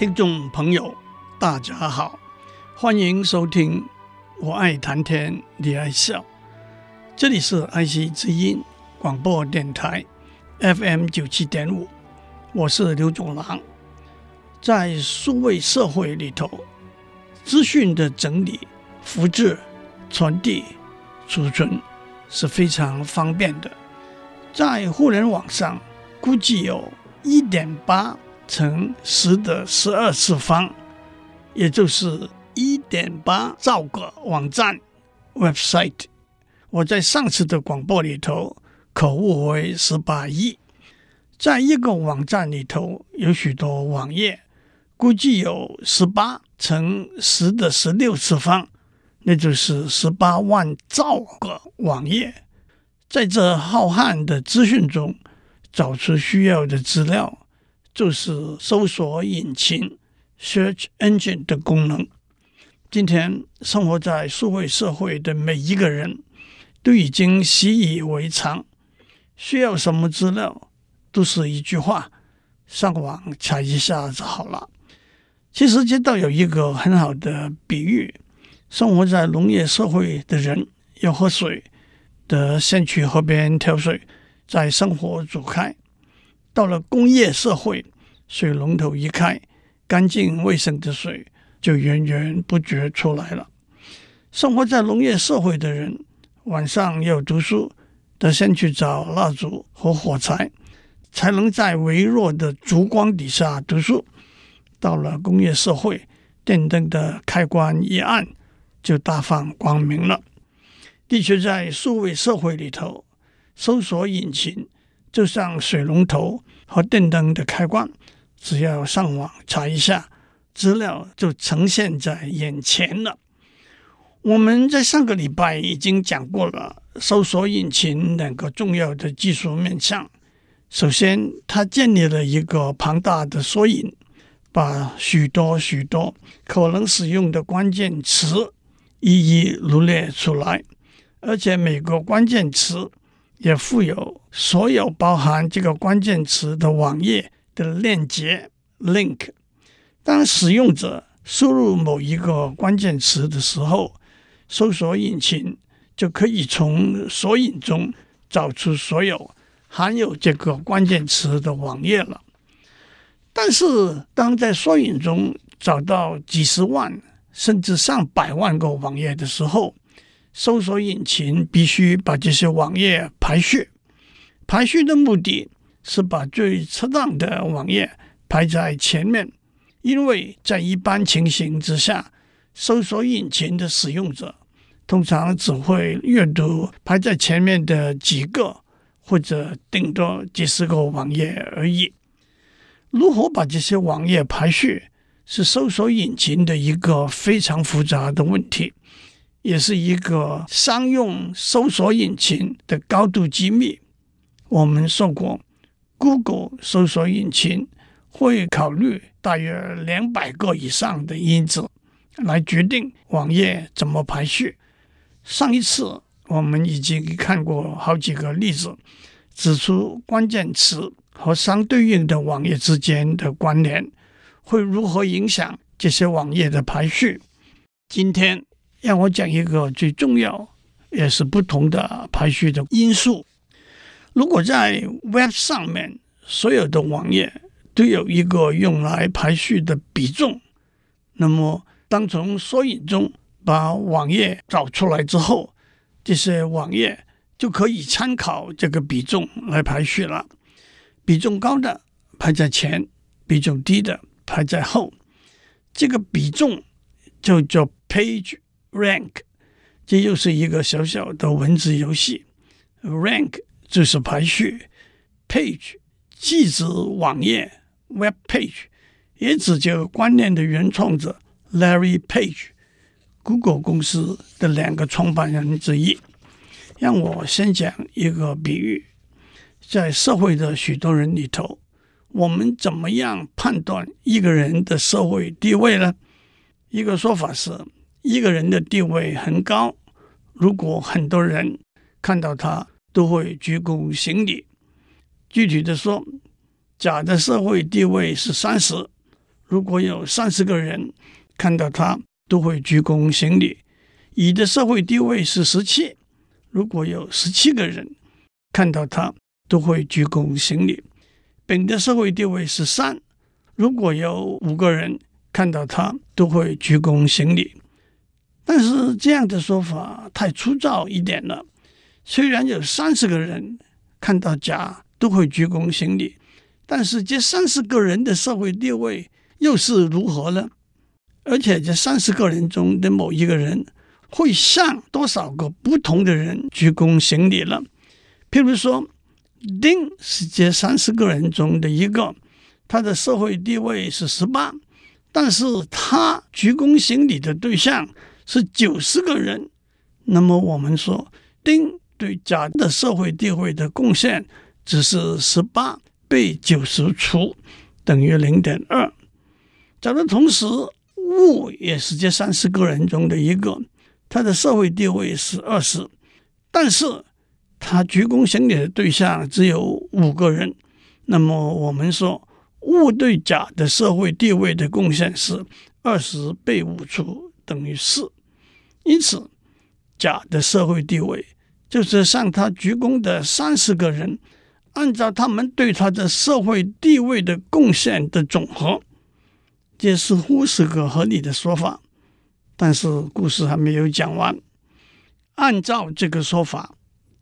听众朋友，大家好，欢迎收听《我爱谈天，你爱笑》。这里是爱惜之音广播电台 FM 九七点五，我是刘炯朗。在数位社会里头，资讯的整理、复制、传递、储存是非常方便的。在互联网上，估计有一点八。乘十的十二次方，也就是一点八兆个网站 （website）。我在上次的广播里头口误为十八亿。在一个网站里头有许多网页，估计有十八乘十的十六次方，那就是十八万兆个网页。在这浩瀚的资讯中，找出需要的资料。就是搜索引擎 （search engine） 的功能。今天生活在数位社会的每一个人都已经习以为常，需要什么资料都是一句话：上网查一下就好了。其实这倒有一个很好的比喻：生活在农业社会的人要喝水，得先去河边挑水，再生火煮开。到了工业社会，水龙头一开，干净卫生的水就源源不绝出来了。生活在农业社会的人，晚上要读书，得先去找蜡烛和火柴，才能在微弱的烛光底下读书。到了工业社会，电灯的开关一按，就大放光明了。的确，在数位社会里头，搜索引擎。就像水龙头和电灯的开关，只要上网查一下，资料就呈现在眼前了。我们在上个礼拜已经讲过了搜索引擎两个重要的技术面向。首先，它建立了一个庞大的索引，把许多许多可能使用的关键词一一罗列出来，而且每个关键词。也附有所有包含这个关键词的网页的链接 （link）。当使用者输入某一个关键词的时候，搜索引擎就可以从索引中找出所有含有这个关键词的网页了。但是，当在索引中找到几十万甚至上百万个网页的时候，搜索引擎必须把这些网页排序，排序的目的是把最恰当的网页排在前面，因为在一般情形之下，搜索引擎的使用者通常只会阅读排在前面的几个或者顶多几十个网页而已。如何把这些网页排序，是搜索引擎的一个非常复杂的问题。也是一个商用搜索引擎的高度机密。我们说过，Google 搜索引擎会考虑大约两百个以上的因子来决定网页怎么排序。上一次我们已经看过好几个例子，指出关键词和相对应的网页之间的关联会如何影响这些网页的排序。今天。让我讲一个最重要也是不同的排序的因素。如果在 Web 上面所有的网页都有一个用来排序的比重，那么当从索引中把网页找出来之后，这些网页就可以参考这个比重来排序了。比重高的排在前，比重低的排在后。这个比重就叫 Page。Rank，这又是一个小小的文字游戏。Rank 就是排序，Page 既指网页，Web Page，也指这个观念的原创者 Larry Page，Google 公司的两个创办人之一。让我先讲一个比喻，在社会的许多人里头，我们怎么样判断一个人的社会地位呢？一个说法是，一个人的地位很高，如果很多人看到他都会鞠躬行礼。具体的说，甲的社会地位是三十，如果有三十个人看到他都会鞠躬行礼；乙的社会地位是十七，如果有十七个人看到他都会鞠躬行礼；丙的社会地位是三，如果有五个人看到他都会鞠躬行礼。但是这样的说法太粗糙一点了。虽然有三十个人看到甲都会鞠躬行礼。但是这三十个人的社会地位又是如何呢？而且这三十个人中的某一个人会向多少个不同的人鞠躬行礼了？譬如说，丁是这三十个人中的一个，他的社会地位是十八，但是他鞠躬行礼的对象是九十个人。那么我们说，丁对甲的社会地位的贡献只是十八。被九十除等于零点二。假如同时戊也是这三十个人中的一个，他的社会地位是二十，但是他鞠躬行礼的对象只有五个人，那么我们说戊对甲的社会地位的贡献是二十被五除等于四。因此，甲的社会地位就是向他鞠躬的三十个人。按照他们对他的社会地位的贡献的总和，这似乎是个合理的说法。但是故事还没有讲完。按照这个说法，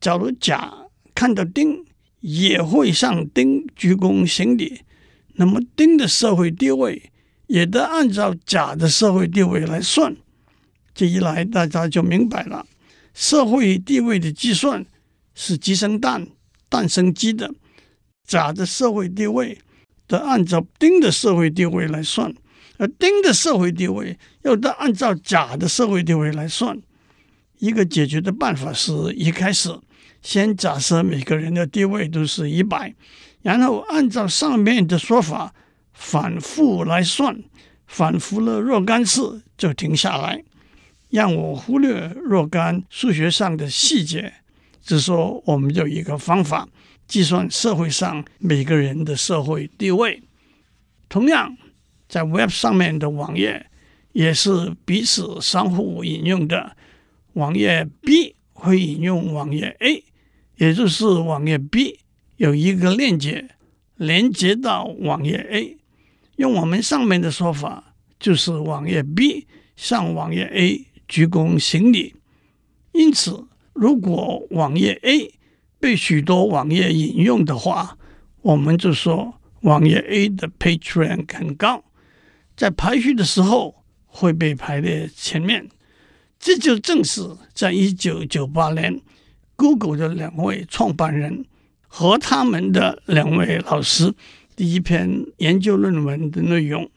假如甲看到丁也会向丁鞠躬行礼，那么丁的社会地位也得按照甲的社会地位来算。这一来，大家就明白了，社会地位的计算是鸡生蛋。蛋生鸡的，甲的社会地位得按照丁的社会地位来算，而丁的社会地位又得按照甲的社会地位来算。一个解决的办法是一开始先假设每个人的地位都是一百，然后按照上面的说法反复来算，反复了若干次就停下来，让我忽略若干数学上的细节。只说我们有一个方法计算社会上每个人的社会地位。同样，在 Web 上面的网页也是彼此相互引用的。网页 B 会引用网页 A，也就是网页 B 有一个链接连接到网页 A。用我们上面的说法，就是网页 B 向网页 A 鞠躬行礼。因此。如果网页 A 被许多网页引用的话，我们就说网页 A 的 PageRank 很高，在排序的时候会被排列前面。这就正是在一九九八年，Google 的两位创办人和他们的两位老师第一篇研究论文的内容，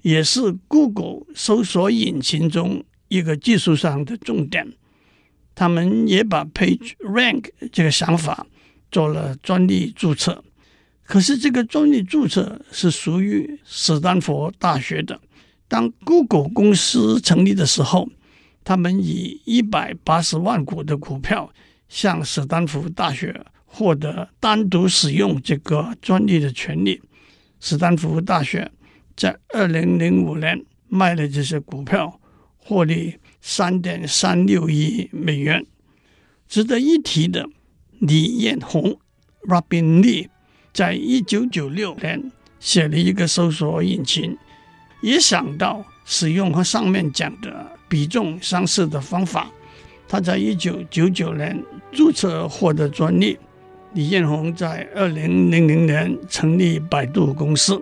也是 Google 搜索引擎中一个技术上的重点。他们也把 PageRank 这个想法做了专利注册，可是这个专利注册是属于史丹佛大学的。当 Google 公司成立的时候，他们以一百八十万股的股票向史丹福大学获得单独使用这个专利的权利。史丹福大学在二零零五年卖了这些股票，获利。三点三六亿美元。值得一提的，李彦宏 （Robin Li） 在一九九六年写了一个搜索引擎，也想到使用和上面讲的比重相似的方法。他在一九九九年注册获得专利。李彦宏在二零零零年成立百度公司。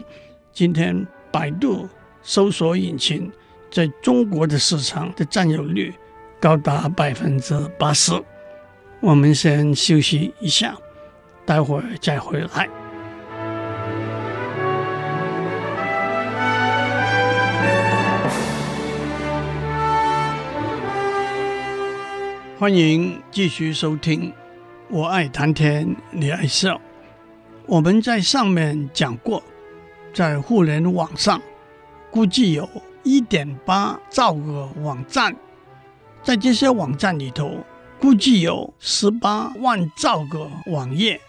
今天，百度搜索引擎。在中国的市场的占有率高达百分之八十。我们先休息一下待会儿再回来。欢迎继续收听我爱谈天你爱笑。我们在上面讲过在互联网上估计有一点八兆个网站，在这些网站里头，估计有十八万兆个网页。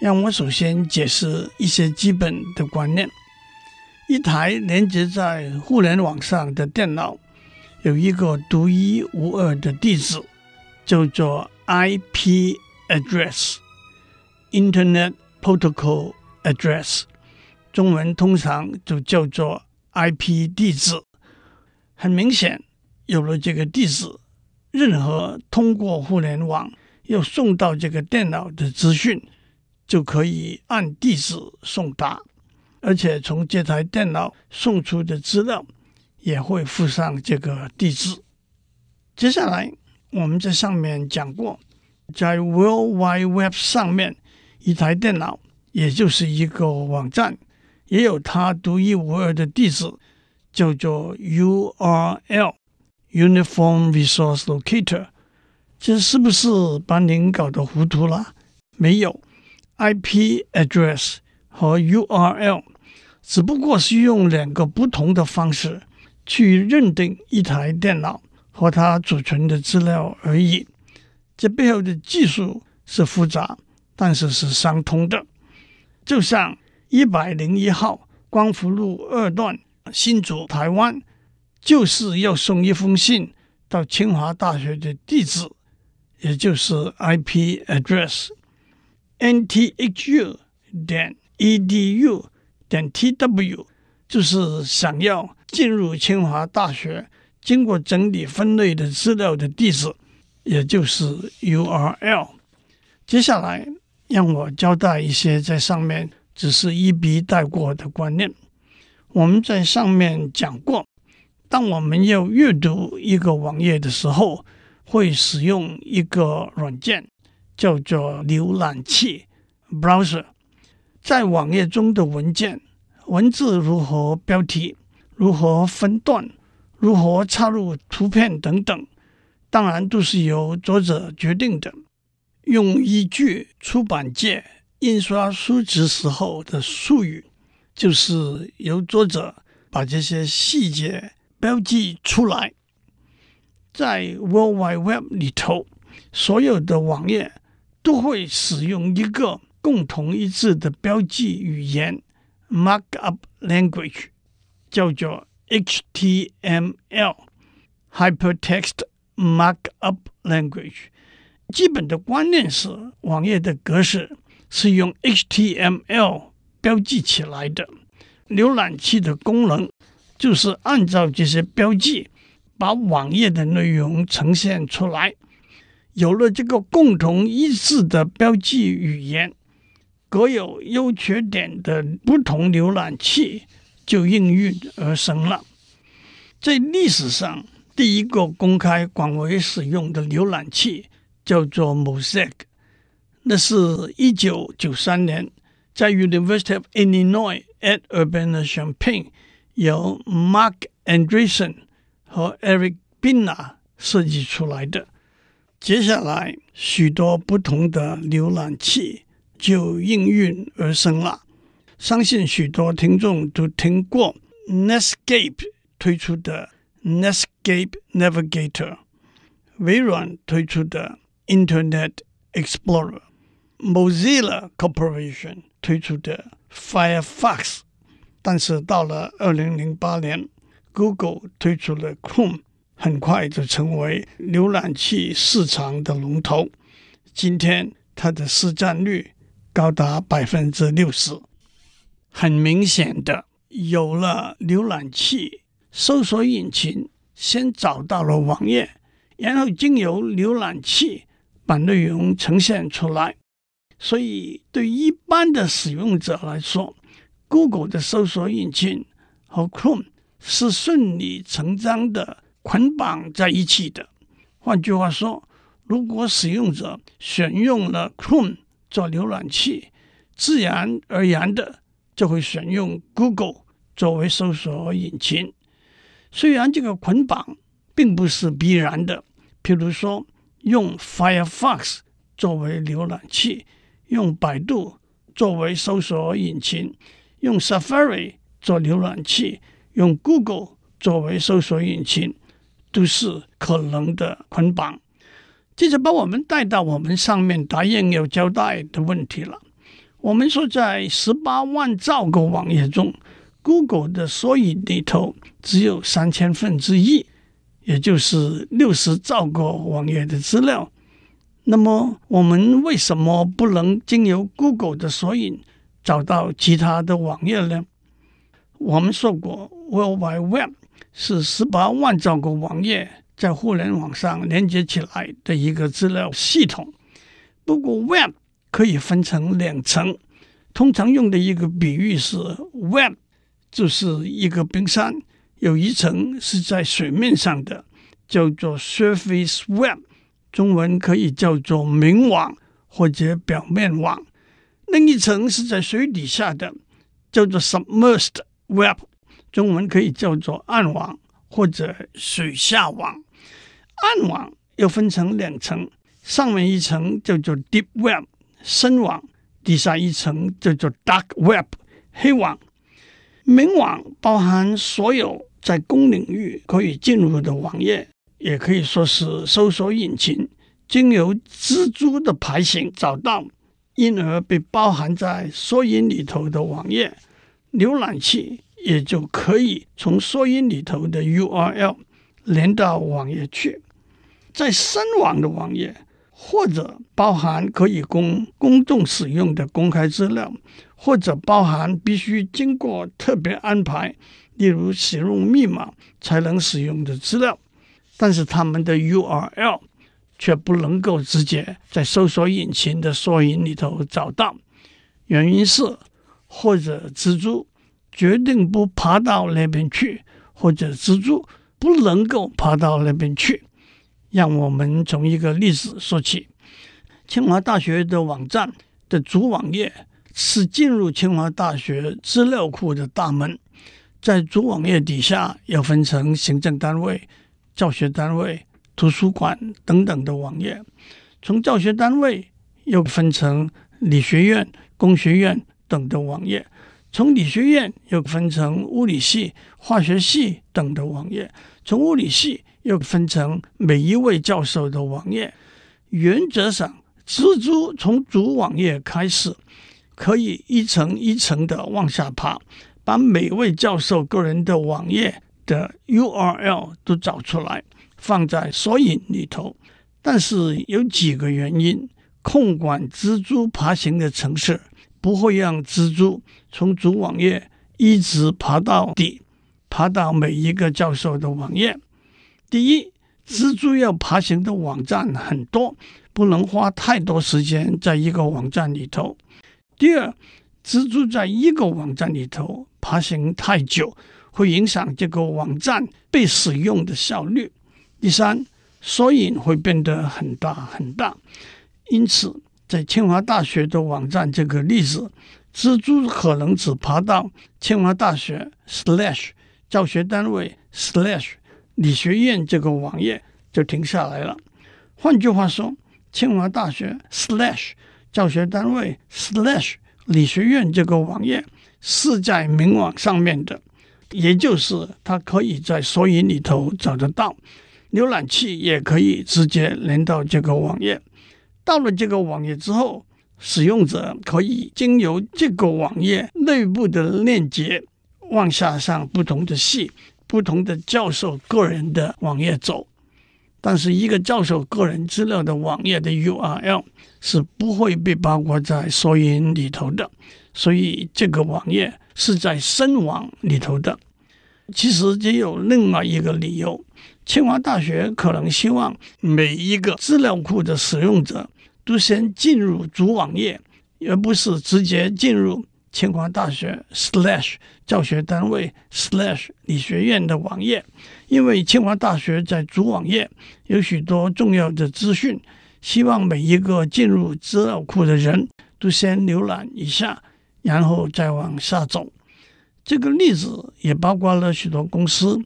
让我首先解释一些基本的观念。一台连接在互联网上的电脑，有一个独一无二的地址。叫做 IP address，Internet Protocol Address，中文通常就叫做 IP 地址。很明显，有了这个地址，任何通过互联网要送到这个电脑的资讯，就可以按地址送达，而且从这台电脑送出的资料也会附上这个地址。接下来。我们在上面讲过，在 World Wide Web 上面，一台电脑也就是一个网站，也有它独一无二的地址，叫做 URL（Uniform Resource Locator）。这是不是把您搞得糊涂了？没有，IP address 和 URL 只不过是用两个不同的方式去认定一台电脑。和它储存的资料而已，这背后的技术是复杂，但是是相通的。就像一百零一号光复路二段新竹台湾，就是要送一封信到清华大学的地址，也就是 IP address。NTHU 点 EDU 点 TW 就是想要进入清华大学。经过整理分类的资料的地址，也就是 URL。接下来，让我交代一些在上面只是一笔带过的观念。我们在上面讲过，当我们要阅读一个网页的时候，会使用一个软件，叫做浏览器 （browser）。在网页中的文件，文字如何标题，如何分段。如何插入图片等等，当然都是由作者决定的。用依据出版界印刷书籍时候的术语，就是由作者把这些细节标记出来。在 World Wide Web 里头，所有的网页都会使用一个共同一致的标记语言 （Markup Language），叫做。HTML（Hypertext Markup Language） 基本的观念是，网页的格式是用 HTML 标记起来的。浏览器的功能就是按照这些标记，把网页的内容呈现出来。有了这个共同一致的标记语言，各有优缺点的不同浏览器。就应运而生了。在历史上，第一个公开广为使用的浏览器叫做 Mosaic，那是一九九三年在 University of Illinois at Urbana-Champaign 由 Marc Andreessen 和 Eric Bina 设计出来的。接下来，许多不同的浏览器就应运而生了。相信许多听众都听过 Netscape 推出的 Netscape Navigator，微软推出的 Internet Explorer Mozilla Corporation 推出的 Firefox。但是到了二零零八年，Google 推出了 Chrome，很快就成为浏览器市场的龙头。今天它的市占率高达百分之六十。很明显的，有了浏览器，搜索引擎先找到了网页，然后经由浏览器把内容呈现出来。所以，对一般的使用者来说，Google 的搜索引擎和 Chrome 是顺理成章的捆绑在一起的。换句话说，如果使用者选用了 Chrome 做浏览器，自然而然的。就会选用 Google 作为搜索引擎。虽然这个捆绑并不是必然的，譬如说，用 Firefox 作为浏览器，用百度作为搜索引擎，用 Safari 做浏览器，用 Google 作为搜索引擎，都是可能的捆绑。这就把我们带到我们上面答应要交代的问题了。我们说，在十八万兆个网页中，Google 的索引里头只有三千分之一，也就是六十兆个网页的资料。那么，我们为什么不能经由 Google 的索引找到其他的网页呢？我们说过，World Wide Web 是十八万兆个网页在互联网上连接起来的一个资料系统。不过，Web 可以分成两层，通常用的一个比喻是，Web 就是一个冰山，有一层是在水面上的，叫做 Surface Web，中文可以叫做明网或者表面网；另一层是在水底下的，叫做 Submerged Web，中文可以叫做暗网或者水下网。暗网又分成两层，上面一层叫做 Deep Web。深网，底下一层叫做 Dark Web 黑网。明网包含所有在公领域可以进入的网页，也可以说是搜索引擎经由蜘蛛的爬行找到，因而被包含在索引里头的网页。浏览器也就可以从索引里头的 URL 连到网页去。在深网的网页。或者包含可以供公众使用的公开资料，或者包含必须经过特别安排，例如使用密码才能使用的资料，但是他们的 URL 却不能够直接在搜索引擎的索引里头找到。原因是，或者蜘蛛决定不爬到那边去，或者蜘蛛不能够爬到那边去。让我们从一个例子说起。清华大学的网站的主网页是进入清华大学资料库的大门，在主网页底下要分成行政单位、教学单位、图书馆等等的网页。从教学单位又分成理学院、工学院等的网页，从理学院又分成物理系、化学系等的网页，从物理系。又分成每一位教授的网页。原则上，蜘蛛从主网页开始，可以一层一层的往下爬，把每位教授个人的网页的 URL 都找出来，放在索引里头。但是有几个原因，控管蜘蛛爬行的城市不会让蜘蛛从主网页一直爬到底，爬到每一个教授的网页。第一，蜘蛛要爬行的网站很多，不能花太多时间在一个网站里头。第二，蜘蛛在一个网站里头爬行太久，会影响这个网站被使用的效率。第三，索引会变得很大很大。因此，在清华大学的网站这个例子，蜘蛛可能只爬到清华大学 slash 教学单位 slash。理学院这个网页就停下来了。换句话说，清华大学 slash 教学单位 slash 理学院这个网页是在明网上面的，也就是它可以在索引里头找得到，浏览器也可以直接连到这个网页。到了这个网页之后，使用者可以经由这个网页内部的链接往下上不同的系。不同的教授个人的网页走，但是一个教授个人资料的网页的 URL 是不会被包括在索引里头的，所以这个网页是在深网里头的。其实也有另外一个理由，清华大学可能希望每一个资料库的使用者都先进入主网页，而不是直接进入。清华大学 slash 教学单位 slash 理学院的网页，因为清华大学在主网页有许多重要的资讯，希望每一个进入资料库的人都先浏览一下，然后再往下走。这个例子也包括了许多公司、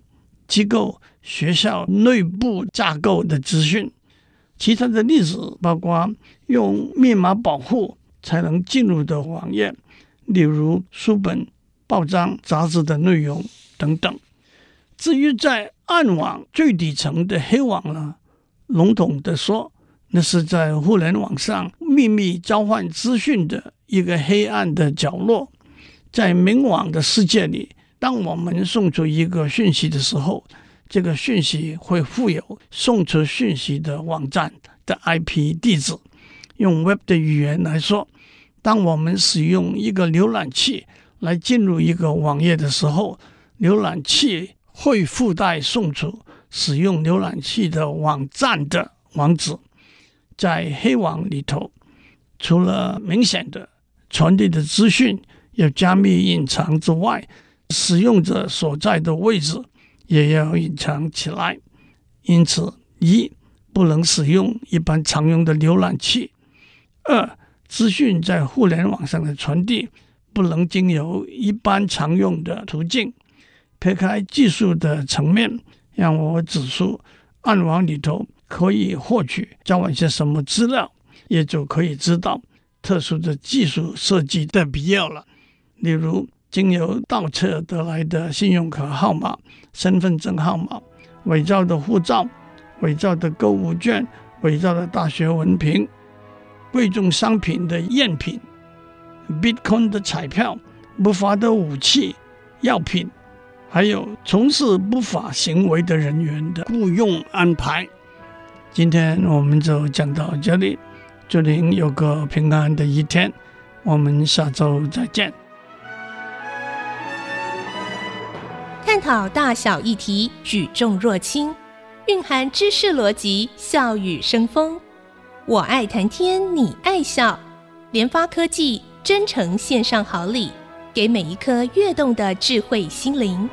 机构、学校内部架构的资讯。其他的例子包括用密码保护才能进入的网页，例如书本、报章、杂志的内容等等。至于在暗网最底层的黑网呢，笼统的说，那是在互联网上秘密交换资讯的一个黑暗的角落。在明网的世界里，当我们送出一个讯息的时候，这个讯息会附有送出讯息的网站的 IP 地址。用 Web 的语言来说，当我们使用一个浏览器来进入一个网页的时候，浏览器会附带送出使用浏览器的网站的网址。在黑网里头，除了明显的传递的资讯要加密隐藏之外，使用者所在的位置也要隐藏起来。因此，一不能使用一般常用的浏览器；二，资讯在互联网上的传递不能经由一般常用的途径。撇开技术的层面，让我指出暗网里头。可以获取交换些什么资料，也就可以知道特殊的技术设计的必要了。例如，经由盗窃得来的信用卡号码、身份证号码、伪造的护照、伪造的购物券、伪造的大学文凭、贵重商品的赝品、Bitcoin 的彩票、不法的武器、药品，还有从事不法行为的人员的雇佣安排。今天我们就讲到这里，祝您有个平安的一天，我们下周再见。探讨大小议题，举重若轻，蕴含知识逻辑，笑语生风。我爱谈天，你爱笑。联发科技真诚献上好礼，给每一颗跃动的智慧心灵。